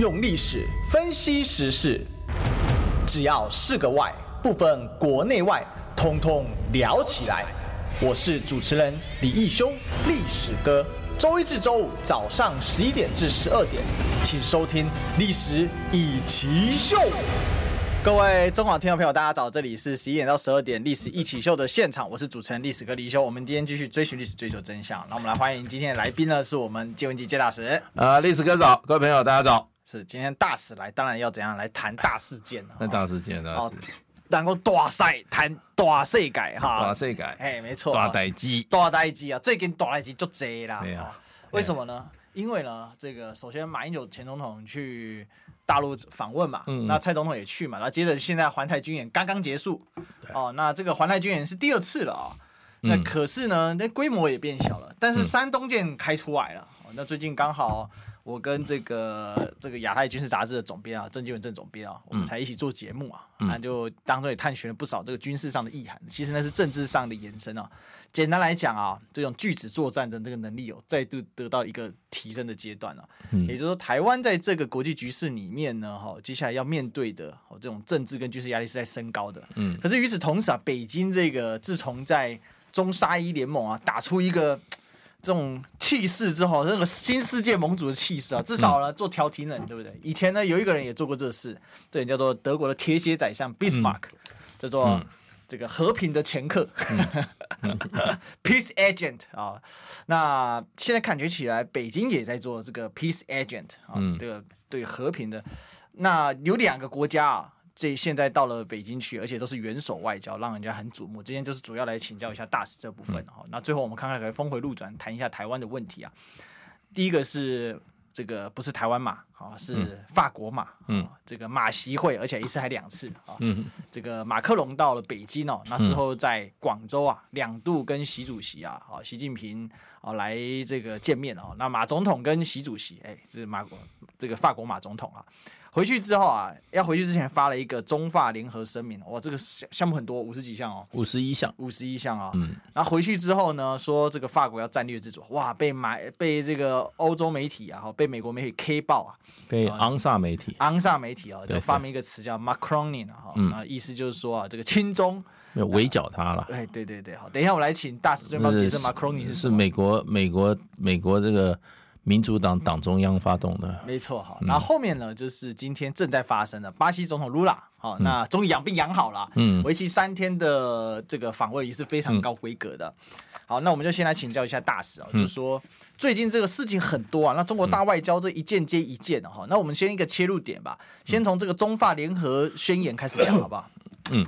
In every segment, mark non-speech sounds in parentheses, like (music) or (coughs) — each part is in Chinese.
用历史分析时事，只要是个“外”，不分国内外，通通聊起来。我是主持人李义兄，历史哥。周一至周五早上十一点至十二点，请收听《历史一起秀》。各位中广听众朋友，大家早！这里是十一点到十二点《历史一起秀》的现场，我是主持人历史哥李修。我们今天继续追寻历史，追求真相。那我们来欢迎今天的来宾呢，是我们介文汲介大使。啊、呃，历史哥早，各位朋友大家早。是今天大使来，当然要怎样来谈大事件？(laughs) 那大事件呢？哦，(laughs) 然后大赛谈大世改哈，大世改，哎，没错，大代机，大代机啊，最近大代机就这啦。对啊，为什么呢？因为呢，这个首先马英九前总统去。大陆访问嘛，嗯、那蔡总统也去嘛，然后接着现在环台军演刚刚结束，哦，那这个环台军演是第二次了啊、那可是呢，那规模也变小了，但是山东舰开出来了，嗯、那最近刚好。我跟这个这个亚太军事杂志的总编啊，郑经文郑总编啊，我们才一起做节目啊，那、嗯、就当中也探寻了不少这个军事上的意涵。其实那是政治上的延伸啊。简单来讲啊，这种拒止作战的这个能力有再度得到一个提升的阶段了、啊。嗯、也就是说，台湾在这个国际局势里面呢，哈，接下来要面对的哦这种政治跟军事压力是在升高的。嗯。可是与此同时啊，北京这个自从在中沙伊联盟啊打出一个。这种气势之后，那个新世界盟主的气势啊，至少呢做调停人，对不对？以前呢有一个人也做过这事，这人叫做德国的铁血宰相 Bismarck，叫做这个和平的前客，(laughs) Peace Agent 啊。那现在感觉起来，北京也在做这个 Peace Agent 啊，这个对和平的。那有两个国家啊。这现在到了北京去，而且都是元首外交，让人家很瞩目。今天就是主要来请教一下大使这部分哈。嗯、那最后我们看看可以峰回路转，谈一下台湾的问题啊。第一个是这个不是台湾马啊，是法国马。嗯，这个马习会，而且一次还两次啊。嗯，这个马克龙到了北京哦，那之后在广州啊两度跟习主席啊，啊习近平啊来这个见面哦。那马总统跟习主席，哎，这是马国这个法国马总统啊。回去之后啊，要回去之前发了一个中法联合声明，哇，这个项项目很多，五十几项哦，五十一项，五十一项啊。嗯，然后回去之后呢，说这个法国要战略自主，哇，被买被这个欧洲媒体啊，被美国媒体 K 爆啊，被昂萨媒体，昂萨媒体啊，就发明一个词叫 Macroning 啊，啊，意思就是说啊，这个亲中，没有围剿他了。哎，对对对，好，等一下我来请大使专门解释 Macroning 是。是美国美国美国这个。民主党党中央发动的，没错哈。那后后面呢，就是今天正在发生的巴西总统卢拉，好，那终于养病养好了，嗯，为期三天的这个访问也是非常高规格的。好，那我们就先来请教一下大使啊，就是说最近这个事情很多啊，那中国大外交这一件接一件的哈，那我们先一个切入点吧，先从这个中法联合宣言开始讲，好不好？嗯，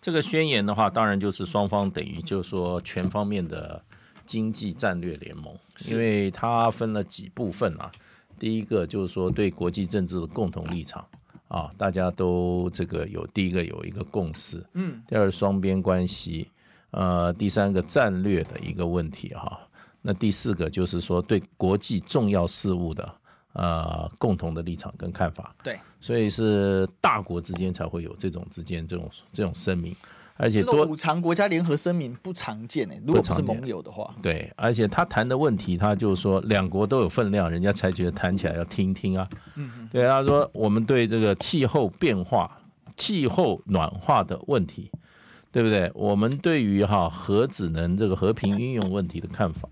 这个宣言的话，当然就是双方等于就是说全方面的。经济战略联盟，因为它分了几部分啊。第一个就是说对国际政治的共同立场啊，大家都这个有第一个有一个共识，嗯。第二双边关系，呃，第三个战略的一个问题哈。那第四个就是说对国际重要事务的呃共同的立场跟看法。对，所以是大国之间才会有这种之间这种这种声明。而且多五常国家联合声明不常见诶，如果不是盟友的话，对，而且他谈的问题，他就是说两国都有分量，人家才觉得谈起来要听听啊。嗯嗯，对，他说我们对这个气候变化、气候暖化的问题，对不对？我们对于哈核子能这个和平运用问题的看法，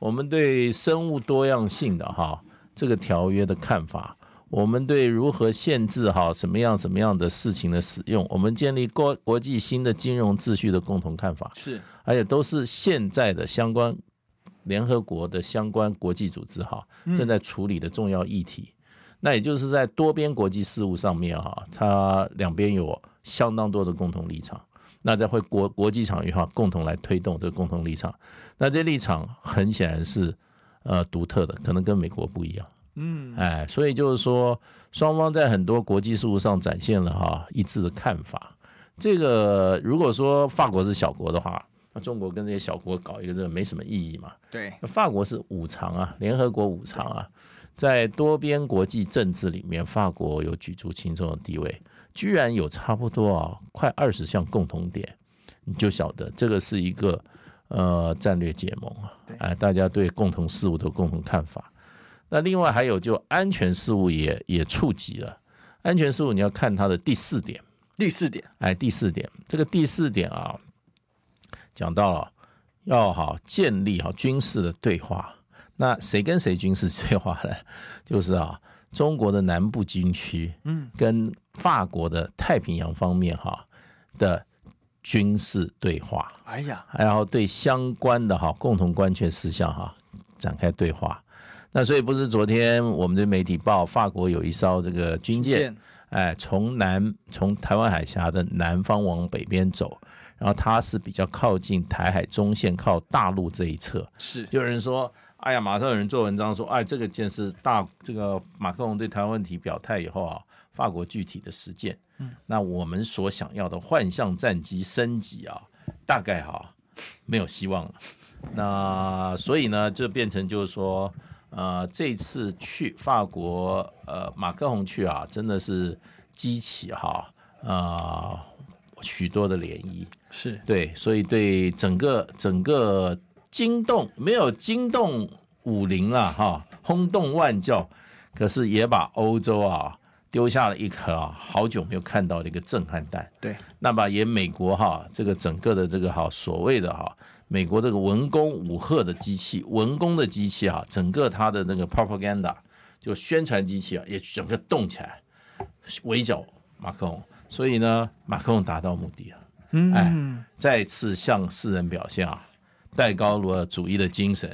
我们对生物多样性的哈这个条约的看法。我们对如何限制好什么样什么样的事情的使用，我们建立国国际新的金融秩序的共同看法是，而且都是现在的相关联合国的相关国际组织哈正在处理的重要议题。那也就是在多边国际事务上面哈，它两边有相当多的共同立场。那在会国国际场域哈，共同来推动这个共同立场。那这立场很显然是呃独特的，可能跟美国不一样。嗯，哎，所以就是说，双方在很多国际事务上展现了哈一致的看法。这个如果说法国是小国的话，那中国跟这些小国搞一个这个没什么意义嘛。对，法国是五常啊，联合国五常啊，在多边国际政治里面，法国有举足轻重的地位，居然有差不多啊快二十项共同点，你就晓得这个是一个呃战略结盟啊，哎，大家对共同事务的共同看法。那另外还有就安全事务也也触及了。安全事务你要看它的第四点。第四点，哎，第四点，这个第四点啊，讲到了要好建立好军事的对话。那谁跟谁军事对话呢？就是啊，中国的南部军区，嗯，跟法国的太平洋方面哈的军事对话。哎呀，然后对相关的哈共同关切事项哈展开对话。那所以不是昨天我们的媒体报，法国有一艘这个军舰。哎，从南从台湾海峡的南方往北边走，然后它是比较靠近台海中线，靠大陆这一侧。是，有人说，哎呀，马上有人做文章说，哎，这个件是大，这个马克龙对台湾问题表态以后啊，法国具体的实践，嗯，那我们所想要的幻象战机升级啊，大概哈没有希望了。那所以呢，就变成就是说。呃，这次去法国，呃，马克宏去啊，真的是激起哈，呃，许多的涟漪，是。对，所以对整个整个惊动，没有惊动武林了哈，轰动万教，可是也把欧洲啊丢下了一颗啊好久没有看到的一个震撼弹，对，那么也美国哈这个整个的这个哈所谓的哈。美国这个文攻武赫的机器，文攻的机器啊，整个它的那个 propaganda 就宣传机器啊，也整个动起来，围剿马克龙。所以呢，马克龙达到目的了，嗯，哎，再次向世人表现啊，戴高乐主义的精神，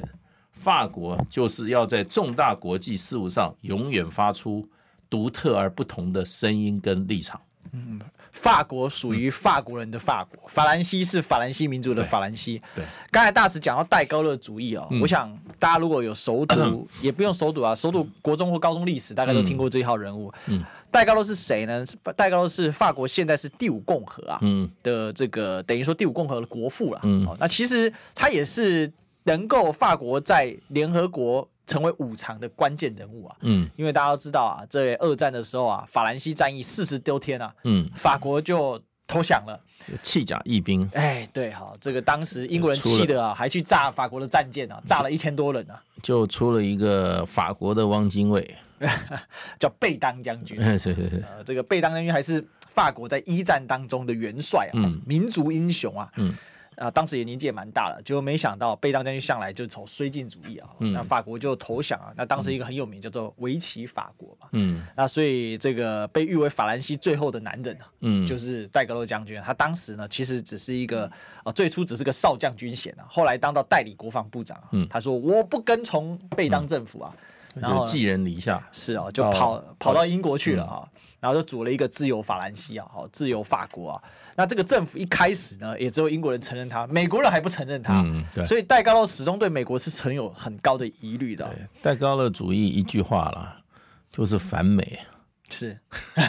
法国就是要在重大国际事务上永远发出独特而不同的声音跟立场。嗯，法国属于法国人的法国，嗯、法兰西是法兰西民族的法兰西。对，刚才大使讲到戴高乐主义哦，嗯、我想大家如果有熟读，嗯、(clears throat) 也不用熟读啊，熟读国中或高中历史，大概都听过这一号人物。嗯，戴高乐是谁呢？戴高乐是法国现在是第五共和啊，嗯的这个等于说第五共和的国父了。嗯，那其实他也是能够法国在联合国。成为五常的关键人物啊，嗯，因为大家都知道啊，这二战的时候啊，法兰西战役四十多天啊，嗯，法国就投降了，弃甲义兵，哎，对，好，这个当时英国人气的啊，还去炸法国的战舰啊，炸了一千多人啊，就出了一个法国的汪精卫，(laughs) 叫贝当将军，是是是，这个贝当将军还是法国在一战当中的元帅啊，嗯、民族英雄啊，嗯。啊，当时也年纪也蛮大了，结果没想到贝当将军向来就走绥靖主义啊，嗯、那法国就投降啊。那当时一个很有名叫做维奇法国嘛，嗯，那所以这个被誉为法兰西最后的男人啊，嗯，就是戴高乐将军。他当时呢，其实只是一个啊，最初只是个少将军衔啊，后来当到代理国防部长啊，嗯，他说我不跟从贝当政府啊，嗯、然后寄人篱下，是啊，就跑、哦、跑到英国去了啊。嗯然后就组了一个自由法兰西啊，好，自由法国啊。那这个政府一开始呢，也只有英国人承认他，美国人还不承认他。嗯，对。所以戴高乐始终对美国是存有很高的疑虑的。戴高乐主义一句话啦，就是反美。是，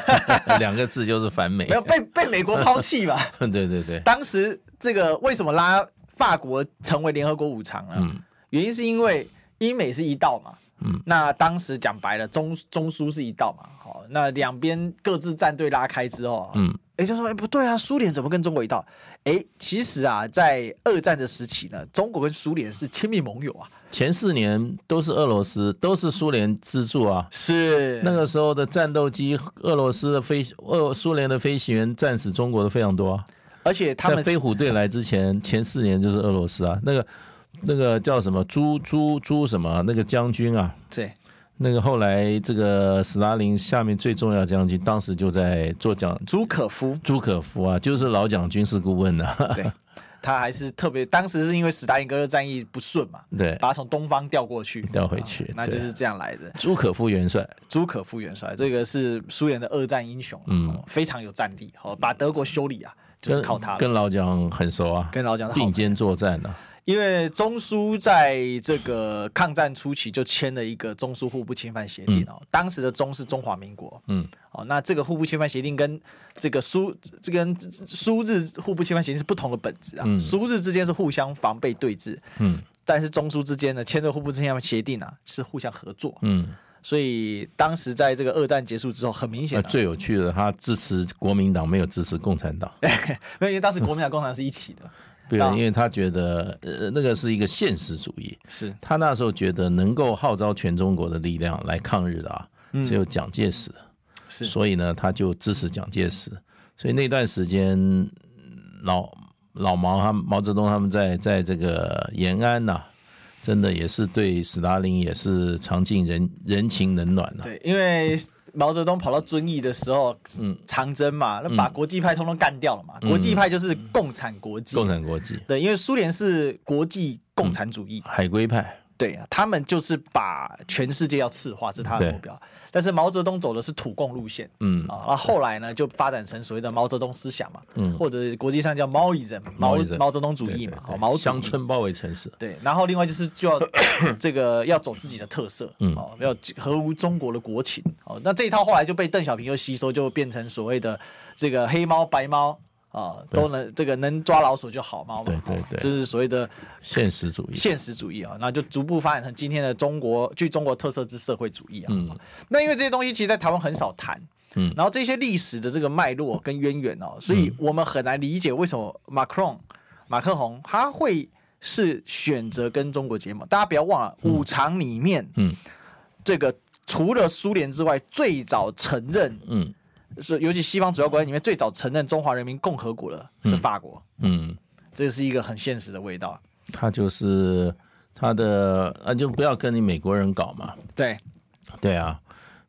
(laughs) 两个字就是反美。没有被被美国抛弃吧？(laughs) 对对对。(laughs) 当时这个为什么拉法国成为联合国五常呢？嗯，原因是因为英美是一道嘛。嗯，那当时讲白了，中中苏是一道嘛，好，那两边各自战队拉开之后，嗯，哎、欸，就说哎、欸、不对啊，苏联怎么跟中国一道？哎、欸，其实啊，在二战的时期呢，中国跟苏联是亲密盟友啊。前四年都是俄罗斯，都是苏联资助啊。是那个时候的战斗机，俄罗斯的飞，俄苏联的飞行员战死中国的非常多啊。而且他们在飞虎队来之前，前四年就是俄罗斯啊，那个。那个叫什么朱朱朱什么那个将军啊？对，那个后来这个斯大林下面最重要的将军，当时就在做讲。朱可夫，朱可夫啊，就是老讲军事顾问的、啊。对，他还是特别，当时是因为斯大林格勒战役不顺嘛，对，把他从东方调过去，调回去，那就是这样来的。朱可夫元帅，朱可夫元帅，这个是苏联的二战英雄，嗯，非常有战力，好，把德国修理啊，就是靠他跟。跟老蒋很熟啊，跟老蒋并肩作战呢、啊。因为中苏在这个抗战初期就签了一个中苏互不侵犯协定哦，嗯、当时的中是中华民国，嗯，哦，那这个互不侵犯协定跟这个苏这跟苏日互不侵犯协定是不同的本质啊，嗯、苏日之间是互相防备对峙，嗯，但是中苏之间呢签这互不侵犯协定啊是互相合作，嗯，所以当时在这个二战结束之后，很明显、啊，最有趣的他支持国民党，没有支持共产党，(laughs) 因为当时国民党共产党是一起的。对，因为他觉得呃那个是一个现实主义，是。他那时候觉得能够号召全中国的力量来抗日的啊，只有蒋介石，是，所以呢他就支持蒋介石，所以那段时间老老毛他毛泽东他们在在这个延安呐、啊，真的也是对斯大林也是尝尽人人情冷暖了、啊，对，因为。毛泽东跑到遵义的时候，嗯，长征嘛，那把国际派通通干掉了嘛。国际派就是共产国际，共产国际，对，因为苏联是国际共产主义，海归派。对啊，他们就是把全世界要赤化，这是他的目标。但是毛泽东走的是土共路线，嗯啊，然后后来呢，就发展成所谓的毛泽东思想嘛，嗯，或者国际上叫毛伊人，毛毛泽东主义嘛，毛乡村包围城市。对，然后另外就是就要 (coughs) 这个要走自己的特色，嗯，哦，要合乎中国的国情。哦，那这一套后来就被邓小平又吸收，就变成所谓的这个黑猫白猫。啊，都能这个能抓老鼠就好嘛，对对对，就是所谓的现实主义，现实主义啊，那就逐步发展成今天的中国具中国特色之社会主义啊。嗯，那因为这些东西其实，在台湾很少谈，嗯，然后这些历史的这个脉络跟渊源哦，所以我们很难理解为什么马克龙马克宏他会是选择跟中国结盟。大家不要忘了，五常里面，嗯，这个除了苏联之外，最早承认，嗯。是，尤其西方主要国家里面最早承认中华人民共和国的是法国。嗯，嗯，这是一个很现实的味道。他就是他的啊，就不要跟你美国人搞嘛。对，对啊。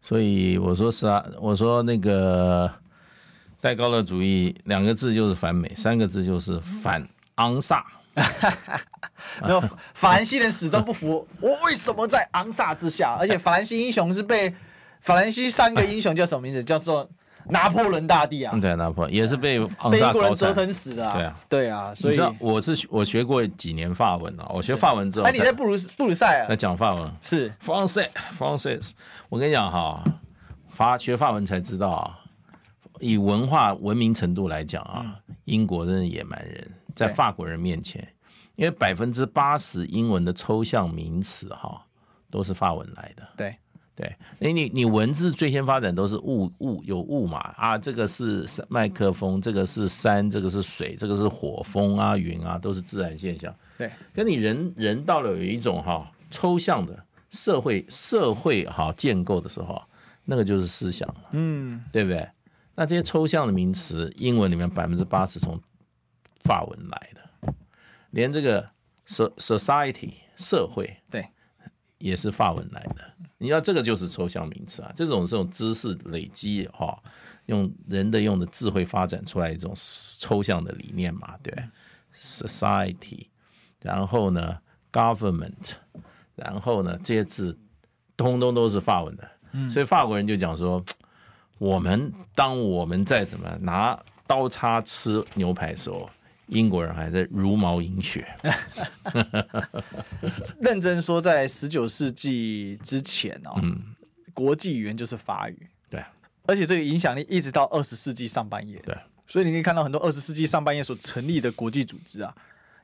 所以我说是啊，我说那个戴高乐主义两个字就是反美，三个字就是反昂萨。(laughs) 没有，法兰西人始终不服，我为什么在昂萨之下？而且法兰西英雄是被法兰西三个英雄叫什么名字？叫做。拿破仑大帝啊，对，拿破仑也是被被英国人折腾死的啊。对啊，对啊，所以。我是我学过几年法文啊，我学法文之后，哎，你在布鲁布鲁塞尔。在讲法文。是。Français Français，我跟你讲哈，法学法文才知道啊，以文化文明程度来讲啊，英国真的野蛮人，在法国人面前，因为百分之八十英文的抽象名词哈都是法文来的，对。对，你你你文字最先发展都是物物有物嘛啊，这个是麦克风，这个是山，这个是水，这个是火风啊云啊，都是自然现象。对，跟你人人到了有一种哈抽象的社会社会哈建构的时候，那个就是思想，嗯，对不对？那这些抽象的名词，英文里面百分之八十从法文来的，连这个 society 社会对。也是法文来的，你知道这个就是抽象名词啊，这种这种知识累积哈，用人的用的智慧发展出来一种抽象的理念嘛，对，society，然后呢，government，然后呢，这些字通通都是法文的，所以法国人就讲说，我们当我们再怎么拿刀叉吃牛排的时候。英国人还在茹毛饮血。(laughs) 认真说，在十九世纪之前哦，嗯，国际语言就是法语，对，而且这个影响力一直到二十世纪上半叶，对，所以你可以看到很多二十世纪上半叶所成立的国际组织啊。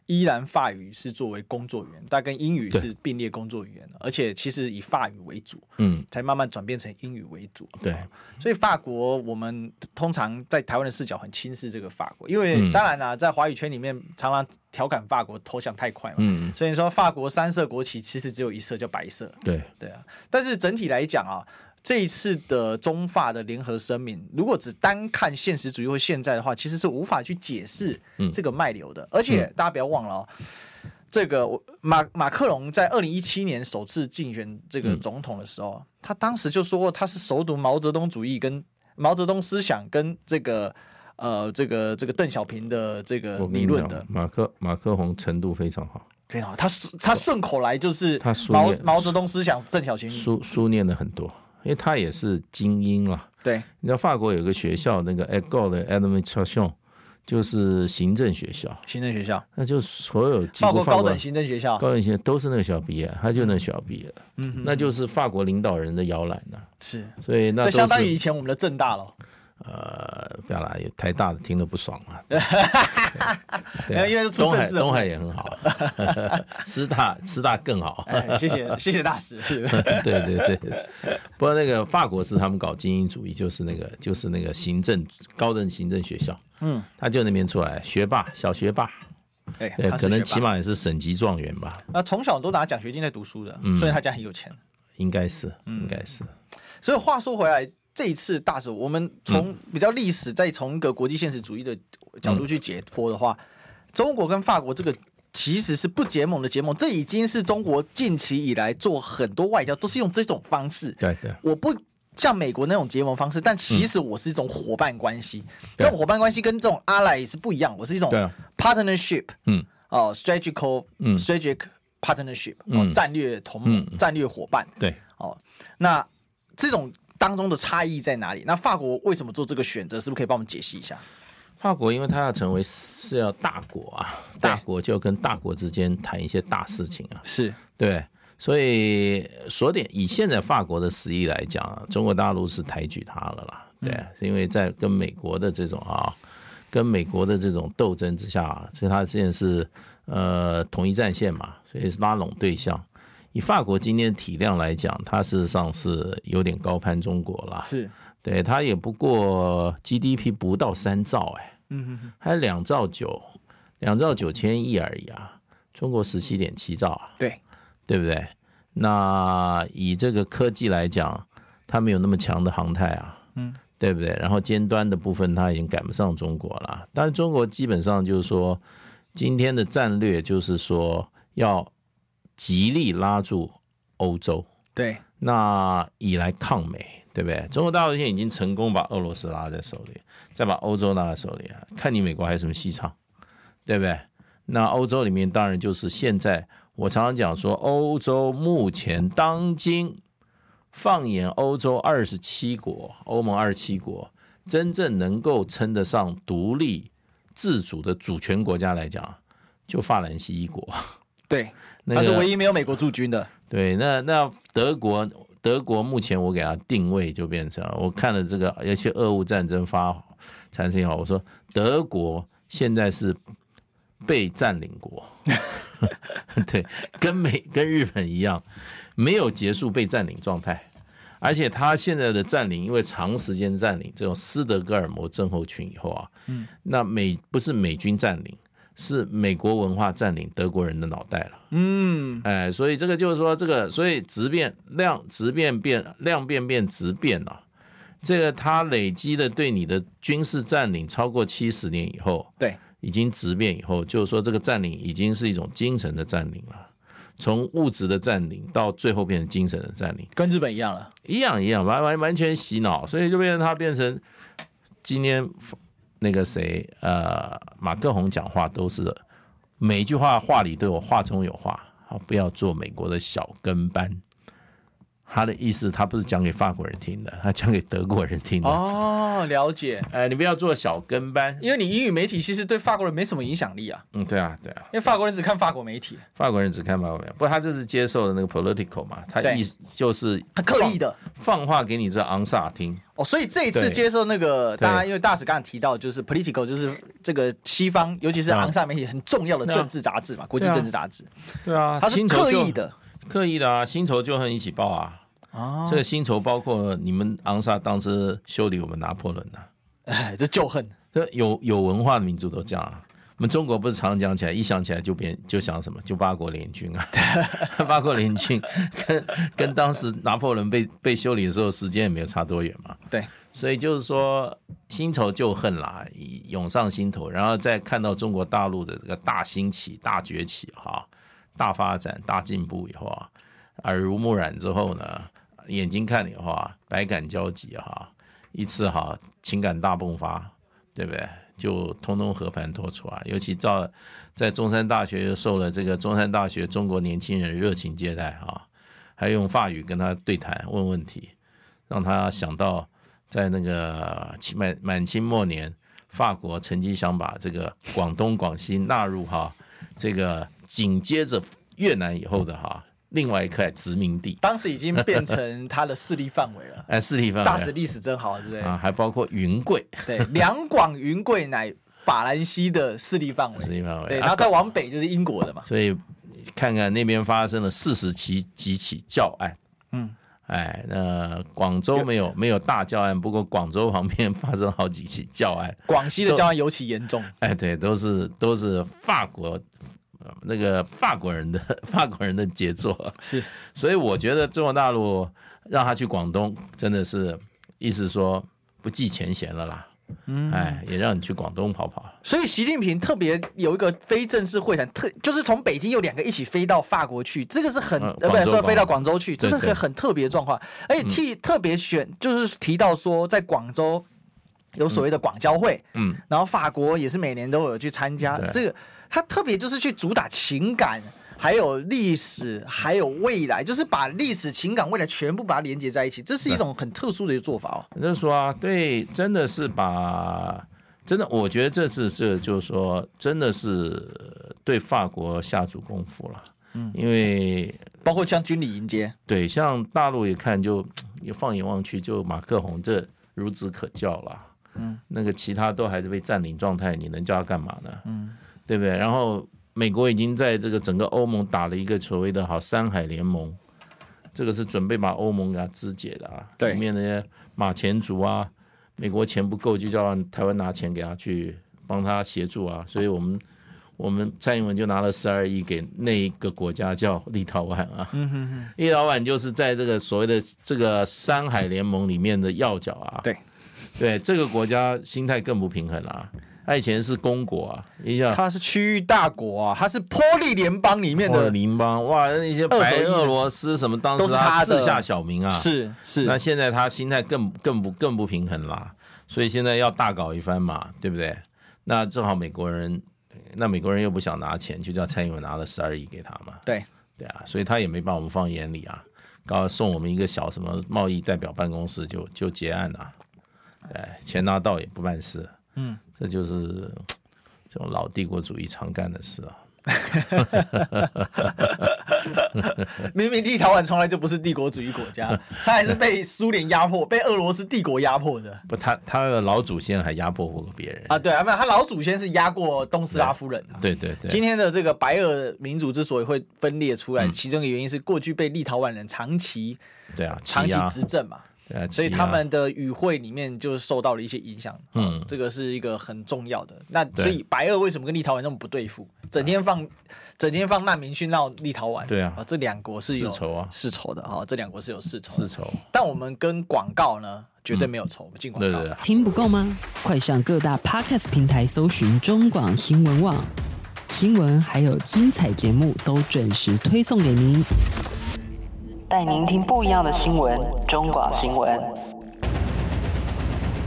依然法语是作为工作语言，但跟英语是并列工作语言的，而且其实以法语为主，嗯，才慢慢转变成英语为主。对，所以法国我们通常在台湾的视角很轻视这个法国，因为当然啦，在华语圈里面常常调侃法国投降太快嘛，嗯，所以说法国三色国旗其实只有一色叫白色。对，对啊，但是整体来讲啊。这一次的中法的联合声明，如果只单看现实主义或现在的话，其实是无法去解释这个脉流的。嗯、而且大家不要忘了哦，嗯、这个马马克龙在二零一七年首次竞选这个总统的时候，嗯、他当时就说过他是熟读毛泽东主义跟毛泽东思想跟这个呃这个这个邓小平的这个理论的。马克马克宏程度非常好，非常好。他他顺口来就是毛毛泽东思想，邓小平书书念的很多。因为他也是精英了，对，你知道法国有个学校，那个 École d'Administration，就是行政学校，行政学校，那就所有法国高等行政学校，高等行政都是那个学校毕业，他就那学校毕业，嗯，那就是法国领导人的摇篮呐，是，所以那相当于以前我们的政大了。呃，不要啦，有台大的听得不爽啊。(laughs) 没有，因为东海东海也很好，(laughs) 师大师大更好。(laughs) 谢谢谢谢大师。对对对，不过那个法国是他们搞精英主义，就是那个就是那个行政高等行政学校。嗯，他就那边出来学霸小学霸。对，对，可能起码也是省级状元吧。那从小都拿奖学金在读书的，所以他家很有钱。应该是，应该是。所以话说回来，这一次大使，我们从比较历史，再从一个国际现实主义的角度去解剖的话，中国跟法国这个其实是不结盟的结盟，这已经是中国近期以来做很多外交都是用这种方式。对对，我不。像美国那种结盟方式，但其实我是一种伙伴关系。嗯、这种伙伴关系跟这种 ally 是不一样，我是一种 partnership，嗯，哦，strategical，嗯，strategic partnership，哦，战略同盟、战略伙伴。对，哦，那这种当中的差异在哪里？那法国为什么做这个选择？是不是可以帮我们解析一下？法国因为它要成为是要大国啊，大国就要跟大国之间谈一些大事情啊，是对。所以说点以现在法国的实力来讲，啊中国大陆是抬举他了啦，对，是因为在跟美国的这种啊，跟美国的这种斗争之下，所以它现在是呃统一战线嘛，所以是拉拢对象。以法国今天的体量来讲，它事实上是有点高攀中国了，是对，它也不过 GDP 不到三兆哎，嗯哼哼，还两兆九，两兆九千亿而已啊，中国十七点七兆啊，对。对不对？那以这个科技来讲，它没有那么强的航太啊，嗯，对不对？然后尖端的部分，它已经赶不上中国了。但是中国基本上就是说，今天的战略就是说要极力拉住欧洲，对，那以来抗美，对不对？中国大陆现在已经成功把俄罗斯拉在手里，再把欧洲拉在手里，看你美国还有什么戏唱，对不对？那欧洲里面当然就是现在。我常常讲说，欧洲目前当今，放眼欧洲二十七国，欧盟二十七国，真正能够称得上独立自主的主权国家来讲，就法兰西一国。对，那是唯一没有美国驻军的。对，那那德国，德国目前我给他定位就变成，我看了这个，而且俄乌战争发产生以后，我说德国现在是被占领国。(laughs) 对，跟美跟日本一样，没有结束被占领状态，而且他现在的占领，因为长时间占领这种斯德哥尔摩症候群以后啊，嗯，那美不是美军占领，是美国文化占领德国人的脑袋了，嗯，哎，所以这个就是说，这个所以质变量质变变量变变质变啊，这个它累积的对你的军事占领超过七十年以后，对。已经质变以后，就是说这个占领已经是一种精神的占领了，从物质的占领到最后变成精神的占领，跟日本一样了，一样一样，完完完全洗脑，所以就变成它变成今天那个谁呃马克宏讲话都是每一句话话里都有话中有话，好，不要做美国的小跟班。他的意思，他不是讲给法国人听的，他讲给德国人听的。哦，了解。哎，你不要做小跟班，因为你英语媒体其实对法国人没什么影响力啊。嗯，对啊，对啊。因为法国人只看法国媒体。法国人只看法国媒体，不过他这是接受的那个 political 嘛，他意思就是他刻意的放话给你这昂萨听。哦，所以这一次接受那个，大家因为大使刚才提到，就是 political，就是这个西方，尤其是昂萨媒体很重要的政治杂志嘛，国际政治杂志。对啊，他是刻意的。刻意的啊，新仇旧恨一起报啊！啊，这个薪酬包括你们昂萨当时修理我们拿破仑呐，哎，这旧恨，这有有文化的民族都这样啊。我们中国不是常讲起来，一想起来就变就想什么，就八国联军啊，(laughs) 八国联军跟跟当时拿破仑被被修理的时候时间也没有差多远嘛。对，所以就是说新仇旧恨啦，涌上心头，然后再看到中国大陆的这个大兴起、大崛起哈。大发展、大进步以后啊，耳濡目染之后呢，眼睛看你的话，百感交集哈，一次哈情感大迸发，对不对？就通通和盘托出啊。尤其到在中山大学又受了这个中山大学中国年轻人热情接待啊，还用法语跟他对谈问问题，让他想到在那个满满清末年，法国曾经想把这个广东、广西纳入哈这个。紧接着越南以后的哈，另外一块殖民地，当时已经变成他的势力范围了。(laughs) 哎，势力范围，大使历史真好，对不对？啊，还包括云贵，对，两广云贵乃法兰西的势力范围，势力范围。对，然后再往北就是英国的嘛。所以看看那边发生了四十起几起教案，嗯，哎，那广州没有没有大教案，不过广州旁边发生好几起教案。广西的教案尤其严重。哎，对，都是都是法国那个法国人的 (laughs) 法国人的杰作。(laughs) 是，所以我觉得中国大陆让他去广东，真的是意思说不计前嫌了啦。嗯，哎，也让你去广东跑跑。所以习近平特别有一个非正式会谈，特就是从北京有两个一起飞到法国去，这个是很呃，不是说飞到广州去，这是个很特别的状况。而且替特别选就是提到说，在广州有所谓的广交会，嗯，然后法国也是每年都有去参加。这个他特别就是去主打情感。还有历史，还有未来，就是把历史、情感、未来全部把它连接在一起，这是一种很特殊的一个做法哦。就是说啊，对，真的是把真的，我觉得这次是就是说，真的是对法国下足功夫了。嗯，因为包括像军礼迎接，对，像大陆一看就也放眼望去，就马克宏这孺子可教了。嗯，那个其他都还是被占领状态，你能叫他干嘛呢？嗯，对不对？然后。美国已经在这个整个欧盟打了一个所谓的“好山海联盟”，这个是准备把欧盟给它肢解的啊。对，里面那些马前卒啊，美国钱不够，就叫台湾拿钱给他去帮他协助啊。所以我们我们蔡英文就拿了十二亿给那一个国家叫立陶宛啊。嗯哼哼，立陶宛就是在这个所谓的这个山海联盟里面的要角啊。对，对，这个国家心态更不平衡了啊。他以前是公国啊，一下。他是区域大国啊，他是波利联邦里面的邻邦哇，那些白俄罗斯什么当时他治下小民啊，是是，那现在他心态更更不更不平衡啦，所以现在要大搞一番嘛，对不对？那正好美国人，那美国人又不想拿钱，就叫蔡英文拿了十二亿给他嘛，对。对啊，所以他也没把我们放眼里啊，刚送我们一个小什么贸易代表办公室就就结案了，哎，钱拿到也不办事。嗯，这就是这种老帝国主义常干的事啊。(laughs) 明明立陶宛从来就不是帝国主义国家，他还是被苏联压迫，被俄罗斯帝国压迫的。不，他他的老祖先还压迫过别人啊？对啊，没有，他老祖先是压过东斯拉夫人啊。对对对。今天的这个白俄民族之所以会分裂出来，其中一个原因是过去被立陶宛人长期对啊长期执政嘛。所以他们的语汇里面就受到了一些影响，嗯，这个是一个很重要的。那所以白俄为什么跟立陶宛那么不对付？整天放，整天放难民去闹立陶宛，对啊，这两国是有世仇啊，世仇的啊，这两国是有世仇。世仇。但我们跟广告呢，绝对没有仇。我们进广告。对对对。听不够吗？快上各大 Podcast 平台搜寻中广新闻网，新闻还有精彩节目都准时推送给您。带您听不一样的新闻，中广新闻。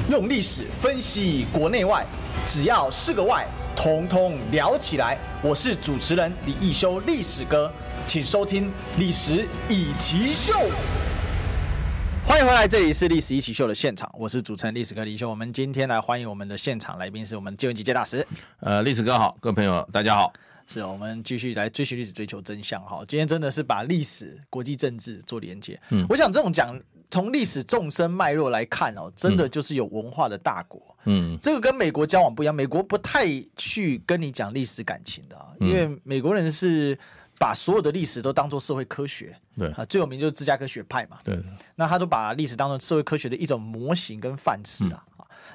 用历史分析国内外，只要是个“外”，统统聊起来。我是主持人李一修，历史哥，请收听《历史易起 SHOW》。欢迎回来，这里是《历史一起 SHOW》的现场，我是主持人历史哥李易修。我们今天来欢迎我们的现场来宾是我们介文汲介大使。呃，历史哥好，各位朋友大家好。是，我们继续来追寻历史，追求真相。哈，今天真的是把历史、国际政治做连接。嗯，我想这种讲从历史纵深脉络来看哦，真的就是有文化的大国。嗯，这个跟美国交往不一样，美国不太去跟你讲历史感情的啊，因为美国人是把所有的历史都当做社会科学。对啊，最有名就是芝加哥学派嘛。对，那他都把历史当成社会科学的一种模型跟范式啊。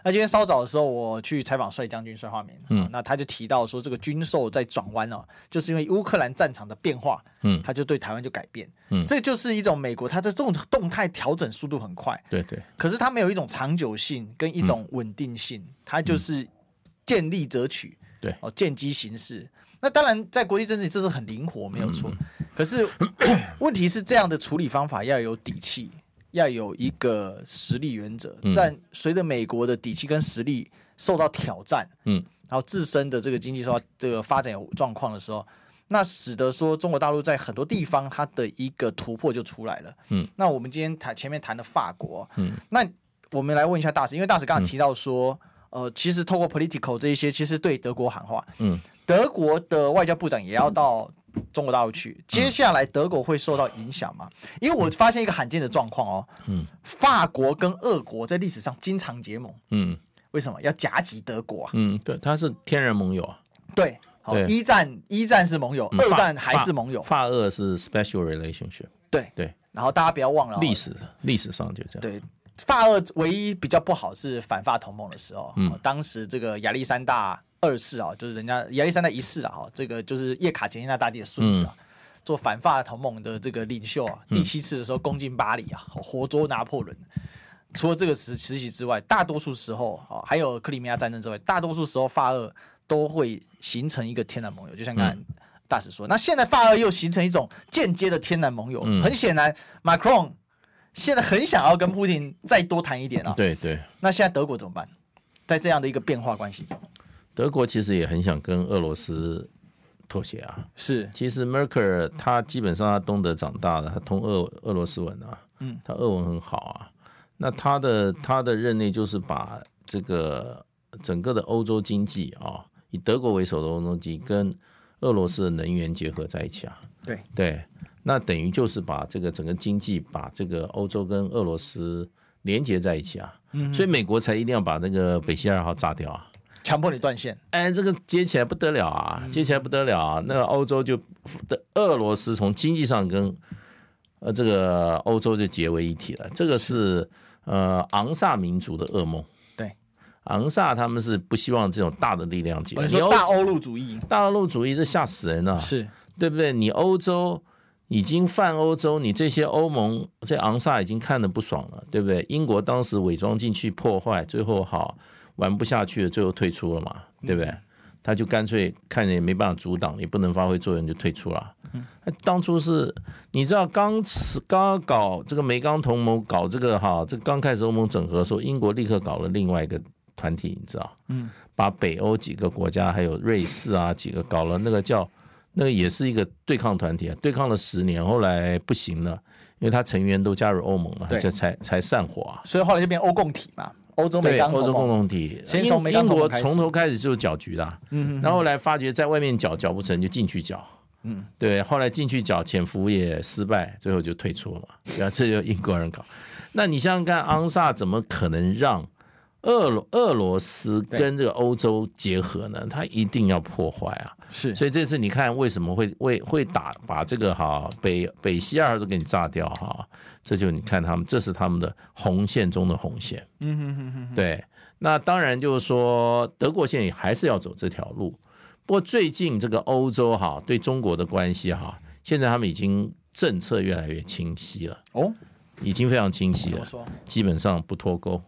那今天稍早的时候，我去采访帅将军帅化民，嗯，那他就提到说，这个军售在转弯哦，就是因为乌克兰战场的变化，嗯，他就对台湾就改变，嗯，这就是一种美国，它的这种动态调整速度很快，对对，可是它没有一种长久性跟一种稳定性，它就是见利则取，对，哦，见机行事。那当然，在国际政治里这是很灵活，没有错，可是 (coughs) 问题是这样的处理方法要有底气。要有一个实力原则，但随着美国的底气跟实力受到挑战，嗯，然后自身的这个经济受到这个发展有状况的时候，那使得说中国大陆在很多地方它的一个突破就出来了，嗯，那我们今天谈前面谈的法国，嗯，那我们来问一下大使，因为大使刚刚提到说，呃，其实透过 political 这一些，其实对德国喊话，嗯，德国的外交部长也要到。中国大陆去，接下来德国会受到影响吗？因为我发现一个罕见的状况哦，嗯，法国跟俄国在历史上经常结盟，嗯，为什么要夹击德国啊？嗯，对，他是天然盟友啊，对，好，一战一战是盟友，二战还是盟友。法俄是 special relationship。对对，然后大家不要忘了，历史历史上就这样。对，法俄唯一比较不好是反法同盟的时候，嗯，当时这个亚历山大二世啊，就是人家亚历山大一世啊，哈，这个就是叶卡捷琳娜大帝的孙子啊，做反法同盟的这个领袖啊，第七次的时候攻进巴黎啊，活捉拿破仑。除了这个时时期之外，大多数时候啊，还有克里米亚战争之外，大多数时候法俄都会形成一个天然盟友，就像刚才大使说，那现在法俄又形成一种间接的天然盟友。很显然，Macron 现在很想要跟普丁再多谈一点啊。对对。那现在德国怎么办？在这样的一个变化关系中，德国其实也很想跟俄罗斯妥协啊。是。其实 Merkel 他基本上他东德长大的，他通俄俄罗斯文啊，嗯，他俄文很好啊。那他的他的任内就是把这个整个的欧洲经济啊，以德国为首的欧洲经济跟俄罗斯的能源结合在一起啊。对对，那等于就是把这个整个经济把这个欧洲跟俄罗斯连接在一起啊。嗯。所以美国才一定要把那个北溪二号炸掉啊，强迫你断线。哎，这个接起来不得了啊，接起来不得了啊。那个欧洲就的俄罗斯从经济上跟呃这个欧洲就结为一体了，这个是。呃，昂萨民族的噩梦。对，昂萨他们是不希望这种大的力量进来。你说大欧陆主义，大欧陆主义是吓死人了，是对不对？你欧洲已经泛欧洲，你这些欧盟这昂萨已经看得不爽了，对不对？英国当时伪装进去破坏，最后好玩不下去了，最后退出了嘛，对不对？嗯他就干脆看着也没办法阻挡，也不能发挥作用，就退出了。嗯，当初是，你知道刚刚搞这个美钢同盟，搞这个哈，这刚开始欧盟整合的时候，英国立刻搞了另外一个团体，你知道？嗯，把北欧几个国家还有瑞士啊几个搞了那个叫那个也是一个对抗团体啊，对抗了十年，后来不行了，因为他成员都加入欧盟了，这才才散伙啊。所以后来就变欧共体嘛。欧洲美钢欧洲共同体，英英国从头开始就是搅局的，嗯，然后后来发觉在外面搅搅不成，就进去搅，嗯，对，后来进去搅潜伏也失败，最后就退出了嘛，对啊，这就英国人搞。那你想想看，昂萨怎么可能让俄罗俄罗斯跟这个欧洲结合呢？他一定要破坏啊，是，所以这次你看为什么会会会打把这个哈北北西二都给你炸掉哈？这就你看他们，这是他们的红线中的红线。嗯哼哼哼。对，那当然就是说，德国现在也还是要走这条路。不过最近这个欧洲哈对中国的关系哈，现在他们已经政策越来越清晰了。哦，已经非常清晰了。基本上不脱钩，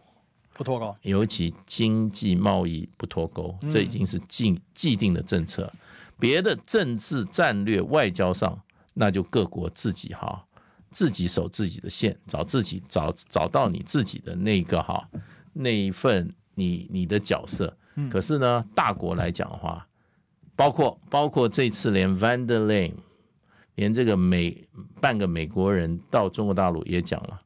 不脱钩。尤其经济贸易不脱钩，这已经是既既定的政策。别的政治战略外交上，那就各国自己哈。自己守自己的线，找自己找找到你自己的那个哈那一份你你的角色。可是呢，大国来讲的话，包括包括这次连 Van der Leyen，连这个美半个美国人到中国大陆也讲了，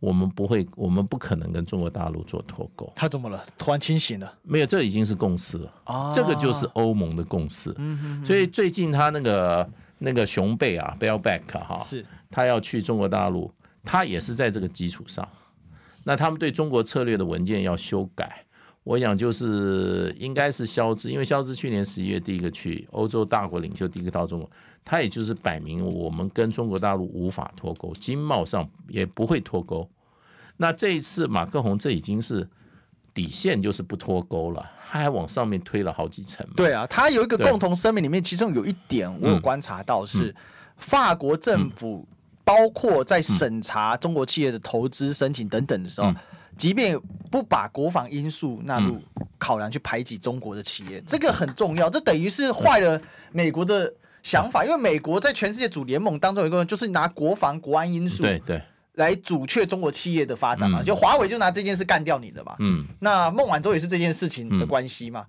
我们不会，我们不可能跟中国大陆做脱钩。他怎么了？突然清醒了？没有，这已经是共识了。啊，这个就是欧盟的共识。嗯，所以最近他那个那个熊贝啊，Baerbock 哈是。他要去中国大陆，他也是在这个基础上。那他们对中国策略的文件要修改，我想就是应该是肖兹，因为肖兹去年十一月第一个去欧洲大国领袖第一个到中国，他也就是摆明我们跟中国大陆无法脱钩，经贸上也不会脱钩。那这一次马克宏这已经是底线，就是不脱钩了，他还往上面推了好几层。对啊，他有一个共同声明里面，其中有一点我有观察到是法国政府。包括在审查中国企业的投资申请等等的时候，即便不把国防因素纳入考量去排挤中国的企业，这个很重要。这等于是坏了美国的想法，因为美国在全世界主联盟当中有一个，就是拿国防国安因素对对来阻却中国企业的发展嘛。就华为就拿这件事干掉你的嘛。嗯，那孟晚舟也是这件事情的关系嘛。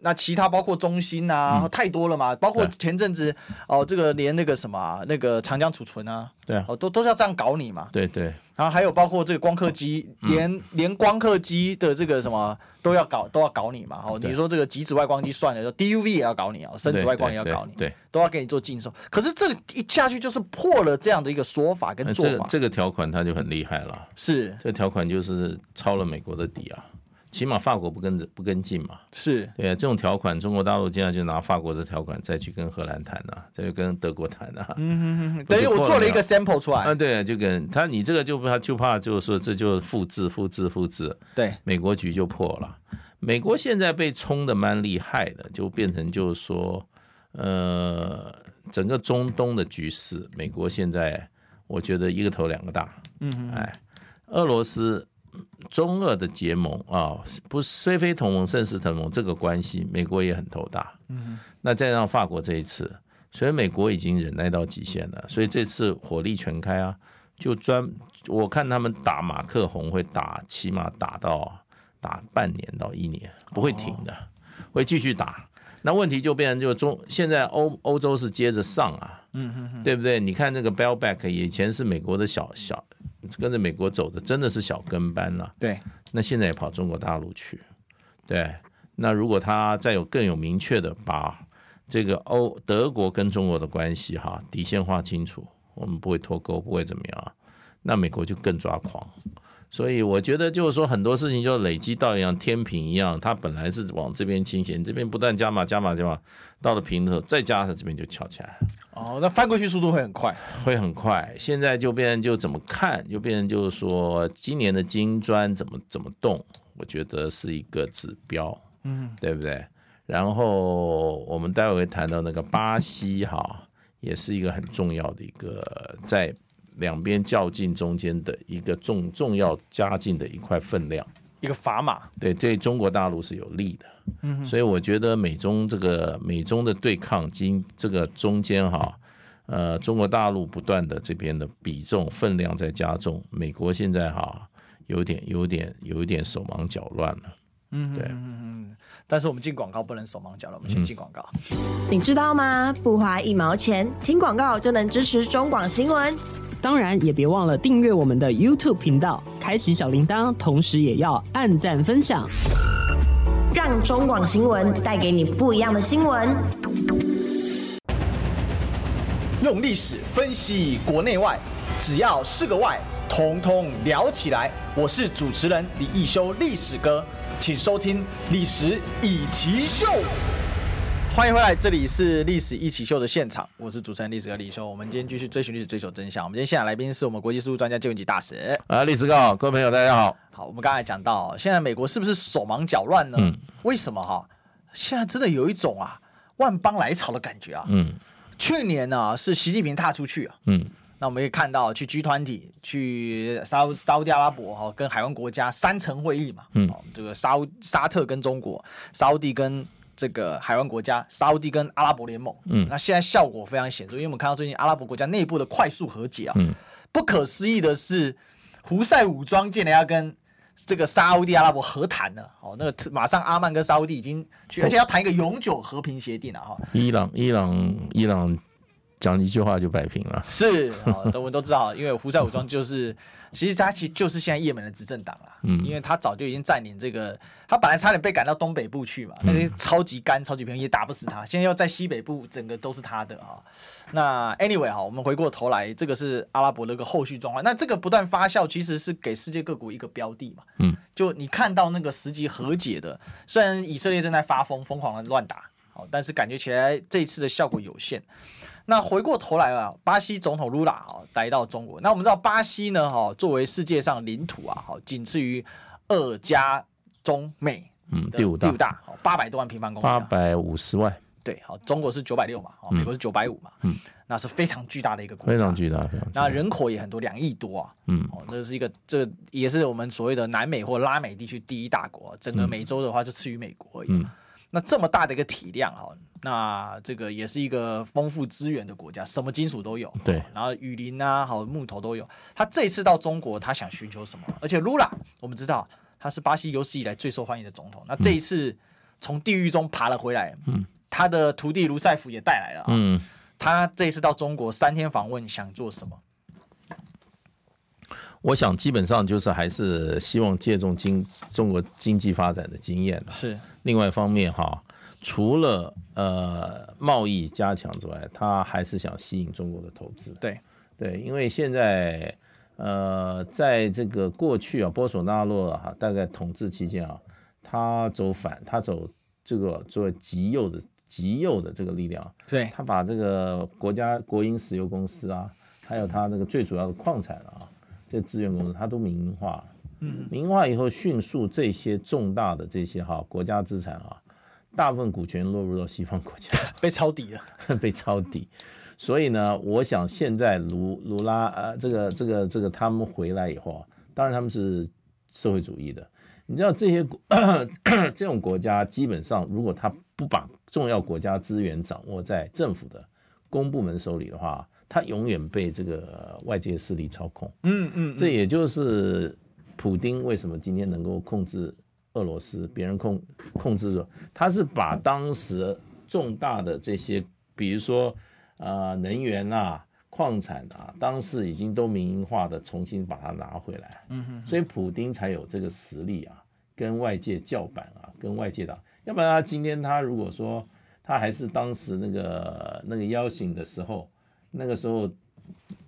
那其他包括中兴啊，嗯、太多了嘛，包括前阵子哦，这个连那个什么、啊、那个长江储存啊，对啊，哦都都是要这样搞你嘛，对对。然后还有包括这个光刻机，连、嗯、连光刻机的这个什么都要搞，都要搞你嘛。哦，你说这个极紫外光机算了，说 DUV 也要搞你啊，深紫外光也要搞你，对，对，对，对，都要给你做禁售。可是这个一下去就是破了这样的一个说法跟做法。这个这个条款它就很厉害了，是这条款就是抄了美国的底啊。起码法国不跟着不跟进嘛。是对啊，这种条款，中国大陆现在就拿法国的条款再去跟荷兰谈啊，再去跟德国谈啊。嗯哼哼，(laughs) 等于我做了一个 sample 出来。啊，对啊，就跟他你这个就怕就怕就是说这就复制复制复制，对，美国局就破了。美国现在被冲的蛮厉害的，就变成就是说，呃，整个中东的局势，美国现在我觉得一个头两个大。嗯嗯，哎，俄罗斯中俄的结盟啊，不是虽非同盟胜似同盟，这个关系美国也很头大。嗯，那再让法国这一次，所以美国已经忍耐到极限了，所以这次火力全开啊，就专我看他们打马克宏会打，起码打到。打半年到一年不会停的，会继续打。那问题就变成就中现在欧欧洲是接着上啊，嗯嗯嗯，对不对？你看那个 Bellback 以前是美国的小小跟着美国走的，真的是小跟班了。对，那现在也跑中国大陆去，对。那如果他再有更有明确的把这个欧德国跟中国的关系哈底线划清楚，我们不会脱钩，不会怎么样，那美国就更抓狂。所以我觉得就是说很多事情就累积到一样天平一样，它本来是往这边倾斜，这边不断加码加码加码，到了平的时候再加，它这边就翘起来。哦，那翻过去速度会很快，会很快。现在就变成就怎么看，就变成就是说今年的金砖怎么怎么动，我觉得是一个指标，嗯，对不对？然后我们待会会谈到那个巴西哈，也是一个很重要的一个在。两边较劲中间的一个重重要加进的一块分量，一个砝码，对，对中国大陆是有利的。嗯，所以我觉得美中这个美中的对抗，今这个中间哈，呃，中国大陆不断的这边的比重分量在加重，美国现在哈有点有点有一点手忙脚乱了。嗯，对，嗯嗯，但是我们进广告不能手忙脚乱，我们先进广告。你知道吗？不花一毛钱，听广告就能支持中广新闻。当然，也别忘了订阅我们的 YouTube 频道，开启小铃铛，同时也要按赞分享，让中广新闻带给你不一样的新闻。用历史分析国内外，只要是个“外”，统统聊起来。我是主持人李一修，历史哥，请收听《历史以奇秀》。欢迎回来，这里是历史一起秀的现场，我是主持人历史哥李修。我们今天继续追寻历史，追求真相。我们今天现场来宾是我们国际事务专家介文汲大使啊，历史哥，各位朋友大家好。好，我们刚才讲到，现在美国是不是手忙脚乱呢？嗯，为什么哈？现在真的有一种啊万邦来朝的感觉啊。嗯，去年呢是习近平踏出去啊。嗯，那我们可以看到去 G 团体去沙沙乌地阿拉伯哈跟海湾国家三层会议嘛。嗯，这个沙沙特跟中国，沙乌地跟。这个海湾国家沙乌地跟阿拉伯联盟，嗯，那现在效果非常显著，因为我们看到最近阿拉伯国家内部的快速和解啊，嗯，不可思议的是，胡塞武装竟然要跟这个沙乌地阿拉伯和谈了，哦，那个马上阿曼跟沙乌地已经去，而且要谈一个永久和平协定了哈。伊朗，伊朗，伊朗讲一句话就摆平了，是，哦，我们都知道，因为胡塞武装就是。(laughs) 其实他其实就是现在也门的执政党啦，嗯，因为他早就已经占领这个，他本来差点被赶到东北部去嘛，那个超级干、超级平也打不死他，现在要在西北部，整个都是他的啊。那 anyway 哈，我们回过头来，这个是阿拉伯的一个后续状况。那这个不断发酵，其实是给世界各国一个标的嘛，嗯，就你看到那个实际和解的，虽然以色列正在发疯，疯狂的乱打，哦，但是感觉起来这一次的效果有限。那回过头来啊，巴西总统卢拉啊，来到中国。那我们知道巴西呢，哈，作为世界上领土啊，好，仅次于二加中美，嗯，第五大，第五大，八百多万平方公里，八百五十万，对，好，中国是九百六嘛，美国是九百五嘛，嗯，那是非常巨大的一个国家，非常巨大。那人口也很多，两亿多啊，嗯，哦，这是一个，这也是我们所谓的南美或拉美地区第一大国，整个美洲的话就次于美国而已。嗯那这么大的一个体量哈，那这个也是一个丰富资源的国家，什么金属都有。对，然后雨林啊，好木头都有。他这次到中国，他想寻求什么？而且卢拉，我们知道他是巴西有史以来最受欢迎的总统。那这一次从地狱中爬了回来，嗯，他的徒弟卢塞夫也带来了，嗯，他这一次到中国三天访问，想做什么？我想基本上就是还是希望借重经中国经济发展的经验。是。另外一方面哈，除了呃贸易加强之外，他还是想吸引中国的投资。对对，因为现在呃在这个过去啊，波索纳洛哈大概统治期间啊，他走反，他走这个作为极右的极右的这个力量，对，他把这个国家国营石油公司啊，还有他那个最主要的矿产啊，这资源公司，他都民营化。嗯，民营化以后，迅速这些重大的这些哈国家资产啊，大部分股权落入到西方国家，(laughs) 被抄底了，(laughs) 被抄底。所以呢，我想现在卢卢拉呃，这个这个这个他们回来以后啊，当然他们是社会主义的。你知道这些国 (coughs) 这种国家，基本上如果他不把重要国家资源掌握在政府的公部门手里的话，他永远被这个外界势力操控。嗯嗯，这也就是。普丁为什么今天能够控制俄罗斯？别人控控制着，他是把当时重大的这些，比如说啊、呃、能源啊、矿产啊，当时已经都民营化的，重新把它拿回来。嗯哼。所以普丁才有这个实力啊，跟外界叫板啊，跟外界打。要不然他今天他如果说他还是当时那个那个邀请的时候，那个时候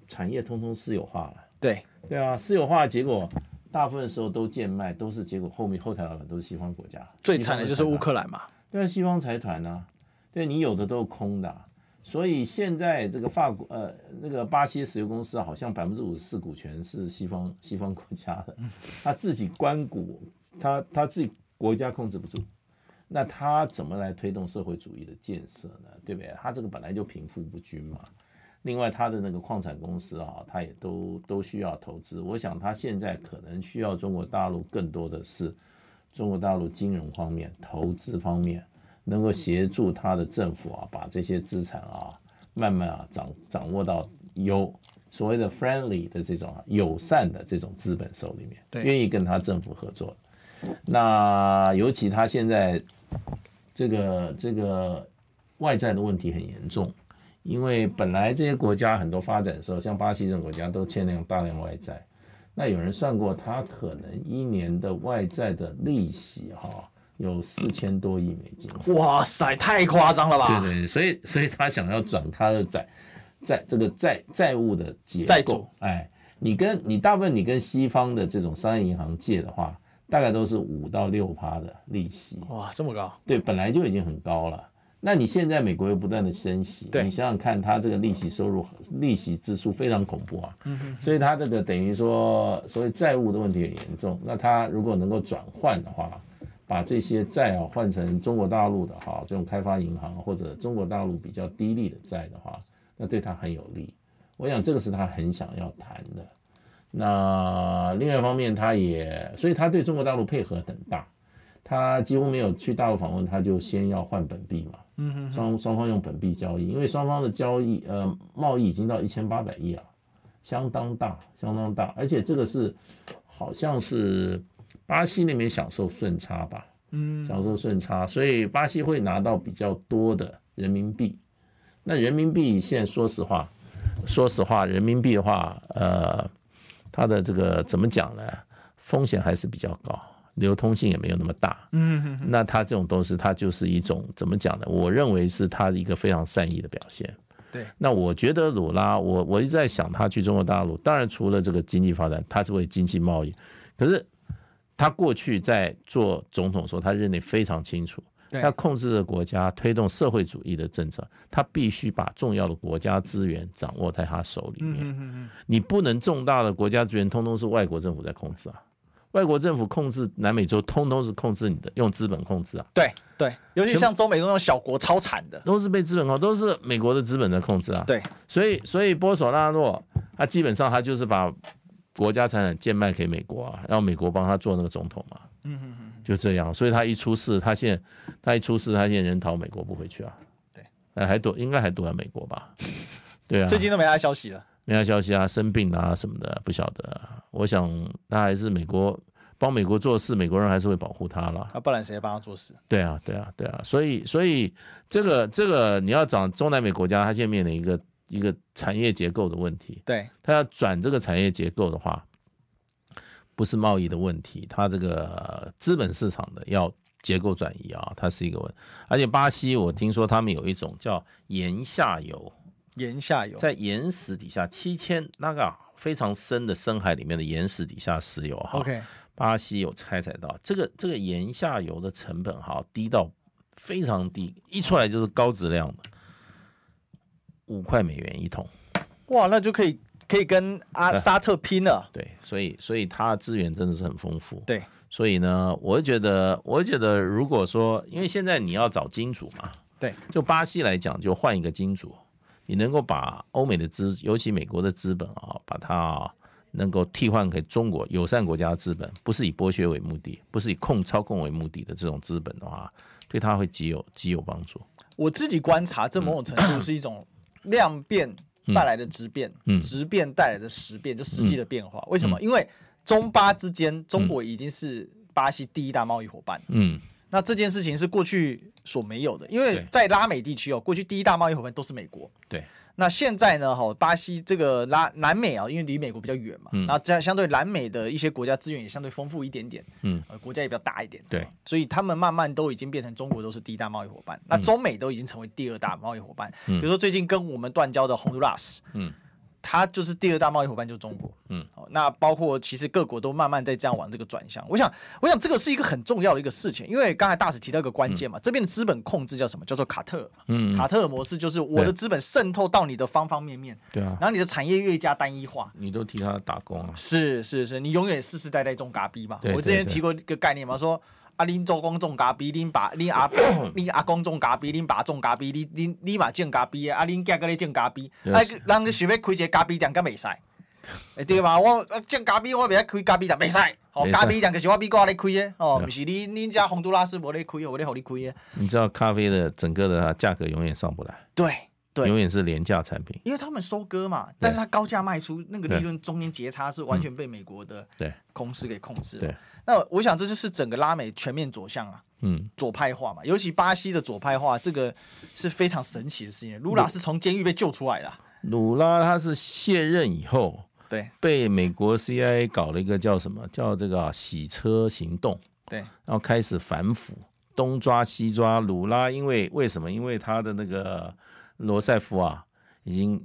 产业通通私有化了。对对啊，私有化结果。大部分时候都贱卖，都是结果后面后台老板都是西方国家，最惨的就是乌克兰嘛。对啊，西方财团呢、啊，对你有的都是空的、啊，所以现在这个法国呃那个巴西石油公司好像百分之五十四股权是西方西方国家的，(laughs) 他自己关股，他他自己国家控制不住，那他怎么来推动社会主义的建设呢？对不对？他这个本来就贫富不均嘛。另外，他的那个矿产公司啊，他也都都需要投资。我想他现在可能需要中国大陆更多的是中国大陆金融方面、投资方面，能够协助他的政府啊，把这些资产啊，慢慢啊掌掌握到有所谓的 friendly 的这种友善的这种资本手里面，对，愿意跟他政府合作。那尤其他现在这个这个外债的问题很严重。因为本来这些国家很多发展的时候，像巴西这种国家都欠那种大量外债，那有人算过，他可能一年的外债的利息哈有四千多亿美金。哇塞，太夸张了吧？对对，所以所以他想要转他的债债这个债债务的结构，债主，哎，你跟你大部分你跟西方的这种商业银行借的话，大概都是五到六趴的利息。哇，这么高？对，本来就已经很高了。那你现在美国又不断的升息，你想想看，它这个利息收入、利息支出非常恐怖啊。所以它这个等于说，所谓债务的问题很严重。那它如果能够转换的话，把这些债啊换成中国大陆的哈这种开发银行或者中国大陆比较低利的债的话，那对他很有利。我想这个是他很想要谈的。那另外一方面，他也所以他对中国大陆配合很大。他几乎没有去大陆访问，他就先要换本币嘛。嗯哼，双双方用本币交易，因为双方的交易呃贸易已经到一千八百亿了，相当大，相当大，而且这个是好像是巴西那边享受顺差吧，嗯，享受顺差，所以巴西会拿到比较多的人民币。那人民币现在说实话，说实话，人民币的话，呃，它的这个怎么讲呢？风险还是比较高。流通性也没有那么大，嗯哼哼，那他这种东西，他就是一种怎么讲呢？我认为是他一个非常善意的表现。对，那我觉得鲁拉，我我一直在想，他去中国大陆，当然除了这个经济发展，他是为经济贸易，可是他过去在做总统的时候，他认为非常清楚，他控制着国家，推动社会主义的政策，他必须把重要的国家资源掌握在他手里面。你不能重大的国家资源通通是外国政府在控制啊。外国政府控制南美洲，通通是控制你的，用资本控制啊。对对，尤其像中美洲那种小国，超惨的，都是被资本控，都是美国的资本在控制啊。对，所以所以波索纳诺他基本上他就是把国家财产贱卖给美国啊，让美国帮他做那个总统嘛。嗯哼哼，就这样。所以他一出事，他现在他一出事，他现在人逃美国不回去啊。对，哎，还躲，应该还躲在美国吧？(laughs) 对啊，最近都没他消息了。没啥消息啊，生病啊什么的，不晓得。我想他还是美国帮美国做事，美国人还是会保护他了。啊，不然谁帮他做事？对啊，对啊，对啊。所以，所以这个这个你要找中南美国家，他现在面临一个一个产业结构的问题。对，他要转这个产业结构的话，不是贸易的问题，他这个资本市场的要结构转移啊，它是一个问题。而且巴西，我听说他们有一种叫盐下游。盐下游，在岩石底下七千那个非常深的深海里面的岩石底下石油哈，OK，巴西有开采到这个这个岩下游的成本哈低到非常低，一出来就是高质量的，五块美元一桶，哇，那就可以可以跟阿沙特拼了。(laughs) 对，所以所以它的资源真的是很丰富。对，所以呢，我觉得我觉得如果说，因为现在你要找金主嘛，对，就巴西来讲，就换一个金主，你能够把欧美的资，尤其美国的资本啊，把它。能够替换给中国友善国家的资本，不是以剥削为目的，不是以控操控为目的的这种资本的话，对它会极有极有帮助。我自己观察，这某种程度是一种量变带来的质变，嗯，质变带来的实变，就实际的变化。为什么？因为中巴之间，中国已经是巴西第一大贸易伙伴，嗯，那这件事情是过去所没有的，因为在拉美地区哦，过去第一大贸易伙伴都是美国，对。那现在呢？哈，巴西这个拉南美啊，因为离美国比较远嘛，那这样相对南美的一些国家资源也相对丰富一点点，嗯，呃，国家也比较大一点，对，所以他们慢慢都已经变成中国都是第一大贸易伙伴，那中美都已经成为第二大贸易伙伴，比如说最近跟我们断交的洪都拉斯，嗯。它就是第二大贸易伙伴，就是中国。嗯，好，那包括其实各国都慢慢在这样往这个转向。我想，我想这个是一个很重要的一个事情，因为刚才大使提到一个关键嘛，这边的资本控制叫什么？叫做卡特尔。嗯，卡特尔模式就是我的资本渗透到你的方方面面。对啊。然后你的产业越加单一化，你都替他打工啊。是是是，你永远世世代代种嘎逼嘛。我之前提过一个概念嘛，说。啊，恁祖公种咖啡，恁爸、(coughs) 恁阿、恁阿公种咖啡，恁爸种咖啡，你恁你嘛种咖啡啊，恁囝个咧种咖啡，啊，人想要开一个咖啡店，敢袂使？会对嘛？我种咖啡，我袂晓开咖啡店，袂使。哦，咖啡店就是我美国咧开的，哦，不是你恁家洪都拉斯无咧开，我咧互你开的。你知道咖啡的整个的价格永远上不来。对。对，永远是廉价产品，因为他们收割嘛，但是他高价卖出，那个利润中间截差是完全被美国的对。公司给控制。对，那我想这就是整个拉美全面左向啊，嗯，左派化嘛，尤其巴西的左派化，这个是非常神奇的事情。卢拉是从监狱被救出来的，卢拉他是卸任以后，对，被美国 CIA 搞了一个叫什么叫这个洗车行动，对，然后开始反腐，东抓西抓，卢拉因为为什么？因为他的那个。罗塞夫啊，已经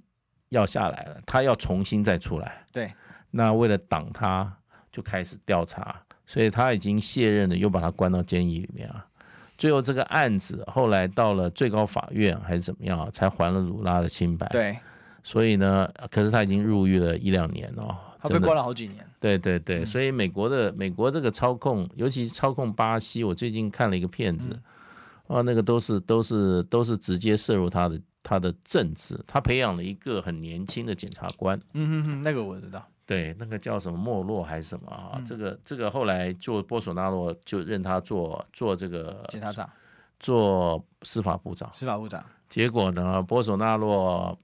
要下来了，他要重新再出来。对，那为了挡他，就开始调查，所以他已经卸任了，又把他关到监狱里面啊。最后这个案子后来到了最高法院还是怎么样，才还了鲁拉的清白。对，所以呢，可是他已经入狱了一两年哦，他被关了好几年。对对对，所以美国的美国这个操控，尤其操控巴西，我最近看了一个片子，啊，那个都是都是都是直接摄入他的。他的政治，他培养了一个很年轻的检察官。嗯哼哼，那个我知道。对，那个叫什么莫洛还是什么啊？嗯、这个这个后来就波索纳洛就任他做做这个检察长，做司法部长。司法部长。结果呢，波索纳洛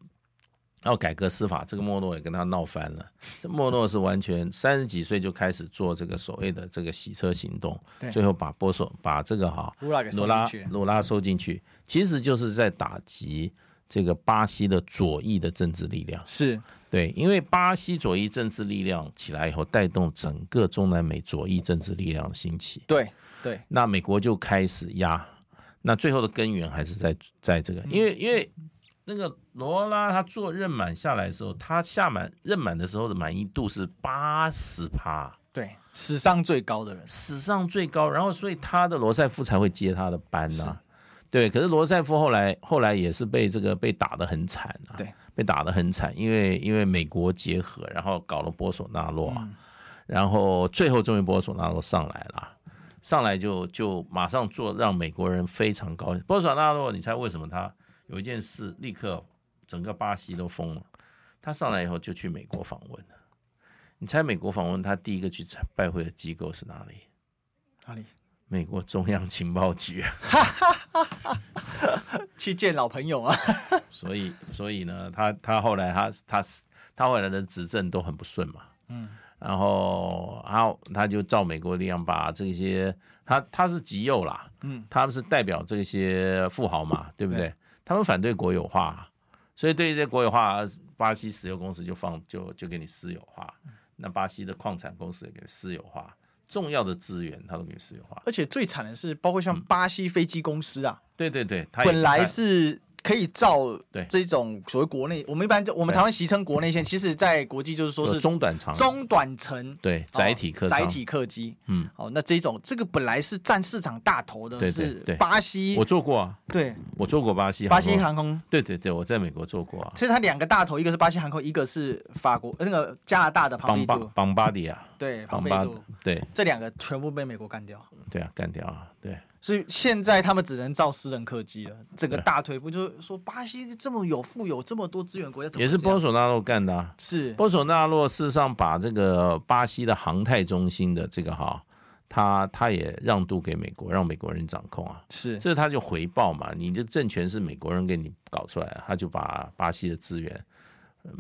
要改革司法，这个莫洛也跟他闹翻了。莫洛是完全三十几岁就开始做这个所谓的这个洗车行动，最后把波索把这个哈罗拉鲁拉收进去，其实就是在打击。这个巴西的左翼的政治力量。是。对，因为巴西左翼政治力量起来以后，带动整个中南美左翼政治力量的兴起。对对，那美国就开始压，那最后的根源还是在在这个，因为因为那个罗拉他做任满下来的时候，他下满任满的时候的满意度是八十趴，对，史上最高的人，史上最高，然后所以他的罗塞夫才会接他的班呐、啊。对，可是罗塞夫后来后来也是被这个被打得很惨啊，对，被打得很惨，因为因为美国结合，然后搞了波索纳洛，然后最后终于波索纳洛上来了，上来就就马上做让美国人非常高兴。波索纳洛，你猜为什么他有一件事立刻整个巴西都疯了？他上来以后就去美国访问了，你猜美国访问他第一个去拜会的机构是哪里？哪里？美国中央情报局，(laughs) 去见老朋友啊。(laughs) 所以，所以呢，他他后来他他他后来的执政都很不顺嘛。嗯，然后然后他就照美国力量把这些他他是极右啦，嗯，他们是代表这些富豪嘛，对不对？对，他们反对国有化，所以对于这些国有化，巴西石油公司就放就就给你私有化，那巴西的矿产公司也给私有化。重要的资源，它都给私有化，而且最惨的是，包括像巴西飞机公司啊，对对对，本来是可以造这种所谓国内，我们一般就我们台湾习称国内线，其实在国际就是说是中短长、中短程对载体客载体客机。嗯，好，那这种这个本来是占市场大头的，是巴西。我做过啊，对，我做过巴西巴西航空。对对对，我在美国做过啊。其实它两个大头，一个是巴西航空，一个是法国那个加拿大的庞贝杜。庞巴迪啊。对，庞巴迪。对，这两个全部被美国干掉。对啊，干掉啊，对。所以现在他们只能造私人客机了，整个大腿部就是说，巴西这么有富有这么多资源国家，也是波索纳洛干的啊。是波索纳洛事实上把这个巴西的航太中心的这个哈，他他也让渡给美国，让美国人掌控啊。是，这他就回报嘛，你的政权是美国人给你搞出来，他就把巴西的资源。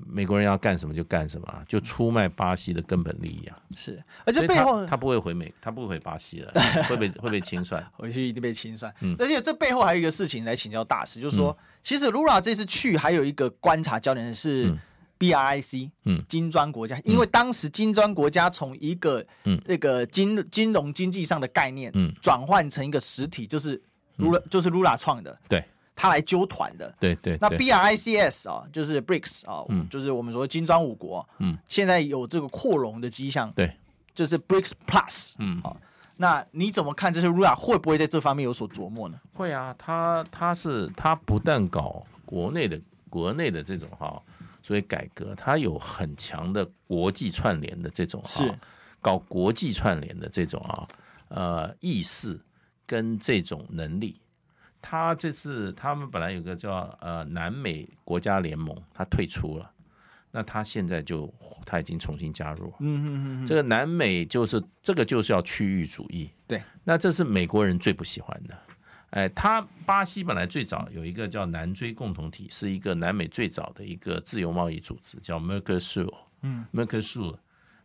美国人要干什么就干什么，就出卖巴西的根本利益啊！是，而且背后他，他不会回美，他不会回巴西了，(laughs) 会被会被清算，(laughs) 回去一定被清算。嗯，而且这背后还有一个事情来请教大师，就是说，嗯、其实 Lula 这次去还有一个观察焦点是 BRIC，嗯，金砖国家，嗯、因为当时金砖国家从一个嗯。那个金金融经济上的概念，嗯，转换成一个实体，就是 Lula、嗯、就是 Lula 创的，对。他来纠团的，对对。那 B R I C S 啊，就是 BRICS 啊，嗯，就是我们说金砖五国，嗯，现在有这个扩容的迹象，对，就是 BRICS Plus，嗯，好，那你怎么看这些 Lula 会不会在这方面有所琢磨呢？会啊，他他是他不但搞国内的国内的这种哈，所以改革，他有很强的国际串联的这种哈，是。搞国际串联的这种啊，呃，意识跟这种能力。他这次他们本来有个叫呃南美国家联盟，他退出了，那他现在就他已经重新加入。嗯嗯嗯，这个南美就是这个就是要区域主义。对，那这是美国人最不喜欢的。哎，他巴西本来最早有一个叫南锥共同体，是一个南美最早的一个自由贸易组织，叫 Mercosur。嗯，Mercosur。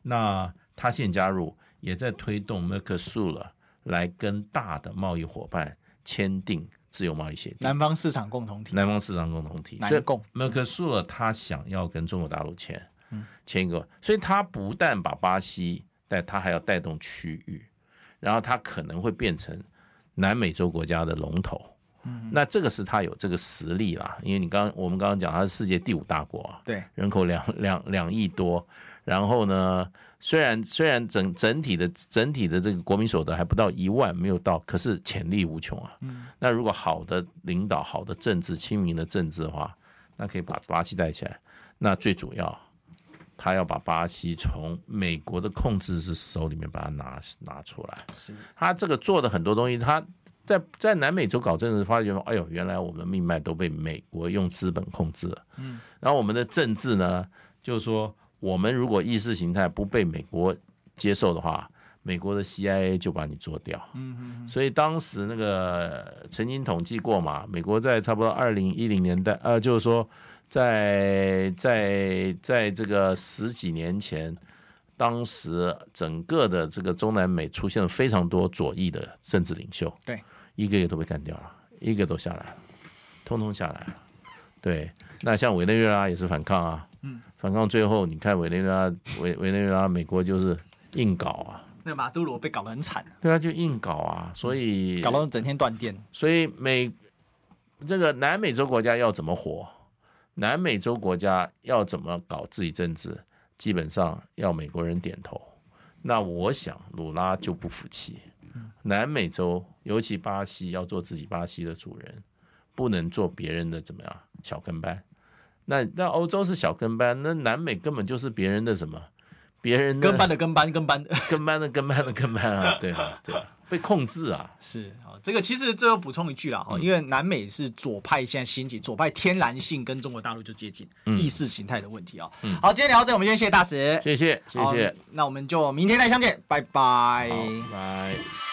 那他现加入，也在推动 Mercosur 来跟大的贸易伙伴签订。自由贸易协定，南方市场共同体，南方市场共同体，南共。默克苏尔他想要跟中国大陆签，签一个，所以他不但把巴西带，他还要带动区域，然后他可能会变成南美洲国家的龙头。嗯，那这个是他有这个实力啦，因为你刚我们刚刚讲他是世界第五大国啊，对，人口两两两亿多，然后呢？虽然虽然整整体的整体的这个国民所得还不到一万，没有到，可是潜力无穷啊。嗯，那如果好的领导、好的政治、亲民的政治的话，那可以把巴西带起来。那最主要，他要把巴西从美国的控制是手里面把它拿拿出来。是，他这个做的很多东西，他在在南美洲搞政治，发觉哎呦，原来我们的命脉都被美国用资本控制了。嗯，然后我们的政治呢，就是说。我们如果意识形态不被美国接受的话，美国的 CIA 就把你做掉。嗯嗯。所以当时那个曾经统计过嘛，美国在差不多二零一零年代，呃，就是说在在在这个十几年前，当时整个的这个中南美出现了非常多左翼的政治领袖，对，一个一个都被干掉了，一个都下来了，通通下来了。对，那像委内瑞拉也是反抗啊。嗯，反抗最后，你看委内瑞拉，委委内瑞拉，美国就是硬搞啊。那马杜罗被搞得很惨。对啊，就硬搞啊，所以搞到整天断电。所以美这个南美洲国家要怎么活？南美洲国家要怎么搞自己政治？基本上要美国人点头。那我想鲁拉就不服气。南美洲，尤其巴西，要做自己巴西的主人，不能做别人的怎么样小跟班。那那欧洲是小跟班，那南美根本就是别人的什么？别人跟班的跟班跟班 (laughs) 跟班的跟班的跟班啊！对啊，对啊，被控制啊！是啊，这个其实最后补充一句啦哈，因为南美是左派现在兴起，左派天然性跟中国大陆就接近，意识形态的问题啊。好，今天聊到这，我们先谢谢大使，谢谢谢谢，那我们就明天再相见，拜拜，拜。